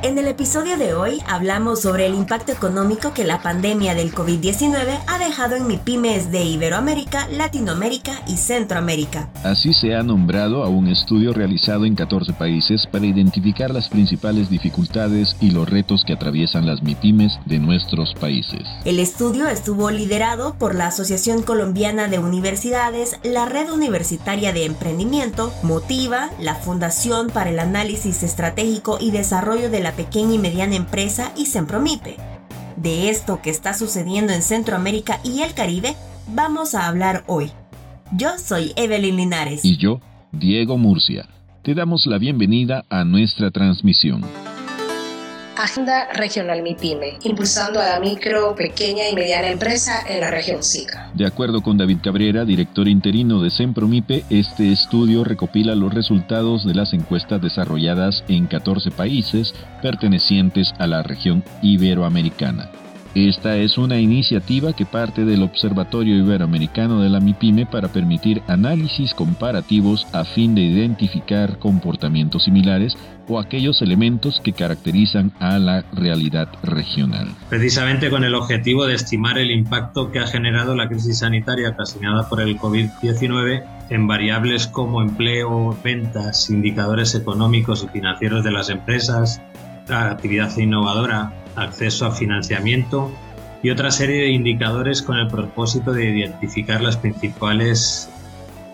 En el episodio de hoy hablamos sobre el impacto económico que la pandemia del COVID-19 ha dejado en MIPIMES de Iberoamérica, Latinoamérica y Centroamérica. Así se ha nombrado a un estudio realizado en 14 países para identificar las principales dificultades y los retos que atraviesan las MIPIMES de nuestros países. El estudio estuvo liderado por la Asociación Colombiana de Universidades, la Red Universitaria de Emprendimiento, Motiva, la Fundación para el Análisis Estratégico y Desarrollo de la pequeña y mediana empresa y Sempromipe. De esto que está sucediendo en Centroamérica y el Caribe vamos a hablar hoy. Yo soy Evelyn Linares. Y yo, Diego Murcia. Te damos la bienvenida a nuestra transmisión. Agenda Regional MIPYME, impulsando a la micro, pequeña y mediana empresa en la región SICA. De acuerdo con David Cabrera, director interino de Sempromipe, este estudio recopila los resultados de las encuestas desarrolladas en 14 países pertenecientes a la región iberoamericana. Esta es una iniciativa que parte del Observatorio Iberoamericano de la MIPYME para permitir análisis comparativos a fin de identificar comportamientos similares o aquellos elementos que caracterizan a la realidad regional. Precisamente con el objetivo de estimar el impacto que ha generado la crisis sanitaria ocasionada por el COVID-19 en variables como empleo, ventas, indicadores económicos y financieros de las empresas, la actividad innovadora, acceso a financiamiento y otra serie de indicadores con el propósito de identificar las principales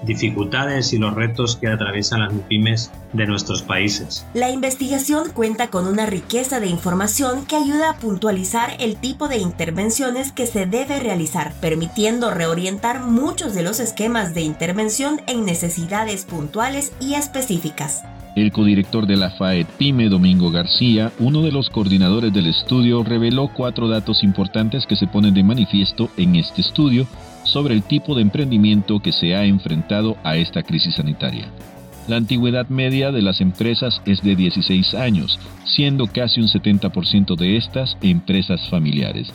dificultades y los retos que atraviesan las pymes de nuestros países. La investigación cuenta con una riqueza de información que ayuda a puntualizar el tipo de intervenciones que se debe realizar, permitiendo reorientar muchos de los esquemas de intervención en necesidades puntuales y específicas. El codirector de la FAED PYME, Domingo García, uno de los coordinadores del estudio, reveló cuatro datos importantes que se ponen de manifiesto en este estudio sobre el tipo de emprendimiento que se ha enfrentado a esta crisis sanitaria. La antigüedad media de las empresas es de 16 años, siendo casi un 70% de estas empresas familiares,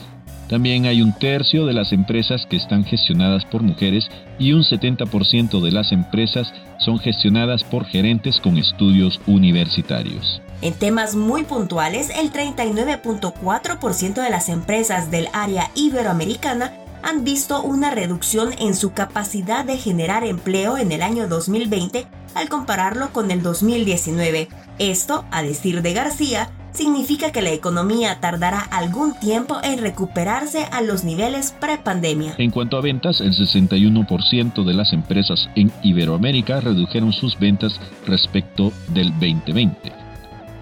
también hay un tercio de las empresas que están gestionadas por mujeres y un 70% de las empresas son gestionadas por gerentes con estudios universitarios. En temas muy puntuales, el 39.4% de las empresas del área iberoamericana han visto una reducción en su capacidad de generar empleo en el año 2020 al compararlo con el 2019. Esto, a decir de García, significa que la economía tardará algún tiempo en recuperarse a los niveles prepandemia. En cuanto a ventas, el 61% de las empresas en Iberoamérica redujeron sus ventas respecto del 2020.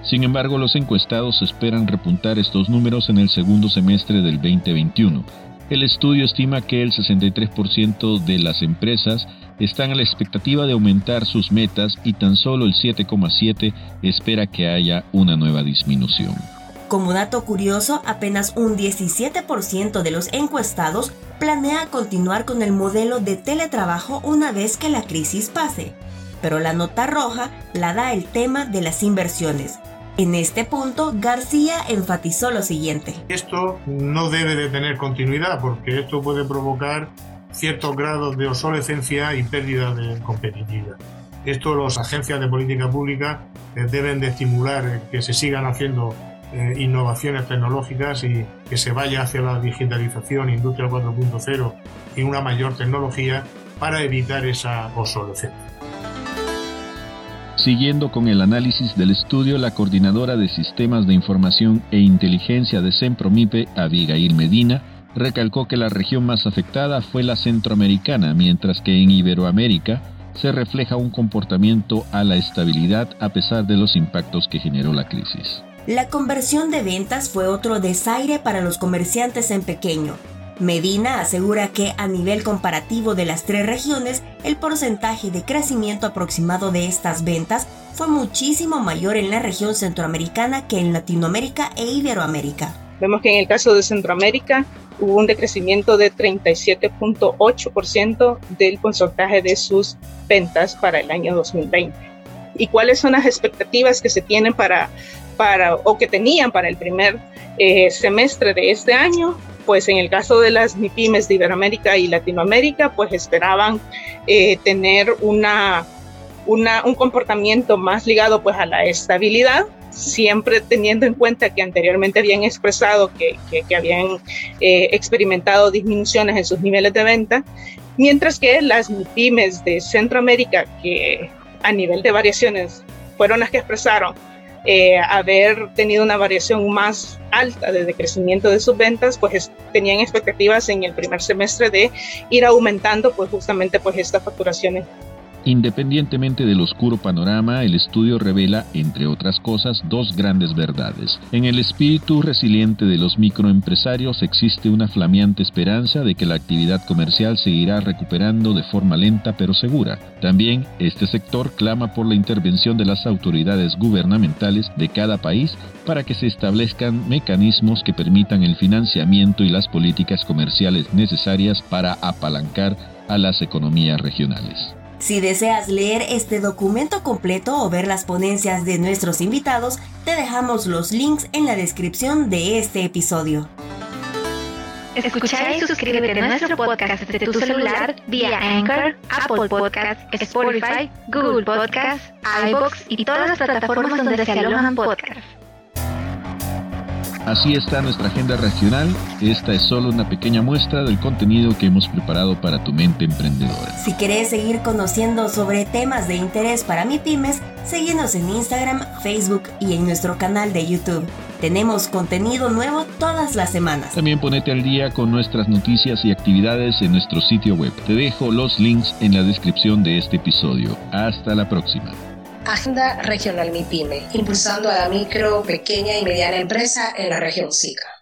Sin embargo, los encuestados esperan repuntar estos números en el segundo semestre del 2021. El estudio estima que el 63% de las empresas están a la expectativa de aumentar sus metas y tan solo el 7,7 espera que haya una nueva disminución. Como dato curioso, apenas un 17% de los encuestados planea continuar con el modelo de teletrabajo una vez que la crisis pase. Pero la nota roja la da el tema de las inversiones. En este punto, García enfatizó lo siguiente. Esto no debe de tener continuidad porque esto puede provocar ciertos grados de obsolescencia y pérdida de competitividad. Esto las agencias de política pública eh, deben de estimular eh, que se sigan haciendo eh, innovaciones tecnológicas y que se vaya hacia la digitalización, industria 4.0 y una mayor tecnología para evitar esa obsolescencia. Siguiendo con el análisis del estudio, la coordinadora de Sistemas de Información e Inteligencia de Sempromipe, Abigail Medina, recalcó que la región más afectada fue la centroamericana, mientras que en Iberoamérica se refleja un comportamiento a la estabilidad a pesar de los impactos que generó la crisis. La conversión de ventas fue otro desaire para los comerciantes en pequeño. Medina asegura que a nivel comparativo de las tres regiones, el porcentaje de crecimiento aproximado de estas ventas fue muchísimo mayor en la región centroamericana que en Latinoamérica e Iberoamérica. Vemos que en el caso de Centroamérica hubo un decrecimiento de 37.8% del porcentaje de sus ventas para el año 2020. ¿Y cuáles son las expectativas que se tienen para, para o que tenían para el primer eh, semestre de este año? Pues en el caso de las MIPIMES de Iberoamérica y Latinoamérica, pues esperaban eh, tener una, una, un comportamiento más ligado pues a la estabilidad siempre teniendo en cuenta que anteriormente habían expresado que, habían eh, experimentado disminuciones en sus niveles de venta, mientras que las pymes de Centroamérica, que a nivel de variaciones fueron las que expresaron eh, haber tenido una variación más alta de decrecimiento de sus ventas, pues tenían expectativas en el primer semestre de ir aumentando pues justamente pues estas facturaciones Independientemente del oscuro panorama, el estudio revela, entre otras cosas, dos grandes verdades. En el espíritu resiliente de los microempresarios existe una flameante esperanza de que la actividad comercial seguirá recuperando de forma lenta pero segura. También este sector clama por la intervención de las autoridades gubernamentales de cada país para que se establezcan mecanismos que permitan el financiamiento y las políticas comerciales necesarias para apalancar a las economías regionales. Si deseas leer este documento completo o ver las ponencias de nuestros invitados, te dejamos los links en la descripción de este episodio. Escucha y suscríbete a nuestro podcast desde tu celular vía Anchor, Apple Podcast, Spotify, Google Podcast, iBox y todas las plataformas donde se alojan podcasts. Así está nuestra agenda regional. Esta es solo una pequeña muestra del contenido que hemos preparado para tu mente emprendedora. Si quieres seguir conociendo sobre temas de interés para mi pymes, síguenos en Instagram, Facebook y en nuestro canal de YouTube. Tenemos contenido nuevo todas las semanas. También ponete al día con nuestras noticias y actividades en nuestro sitio web. Te dejo los links en la descripción de este episodio. Hasta la próxima. Agenda Regional MIPYME, impulsando a la micro, pequeña y mediana empresa en la región SICA.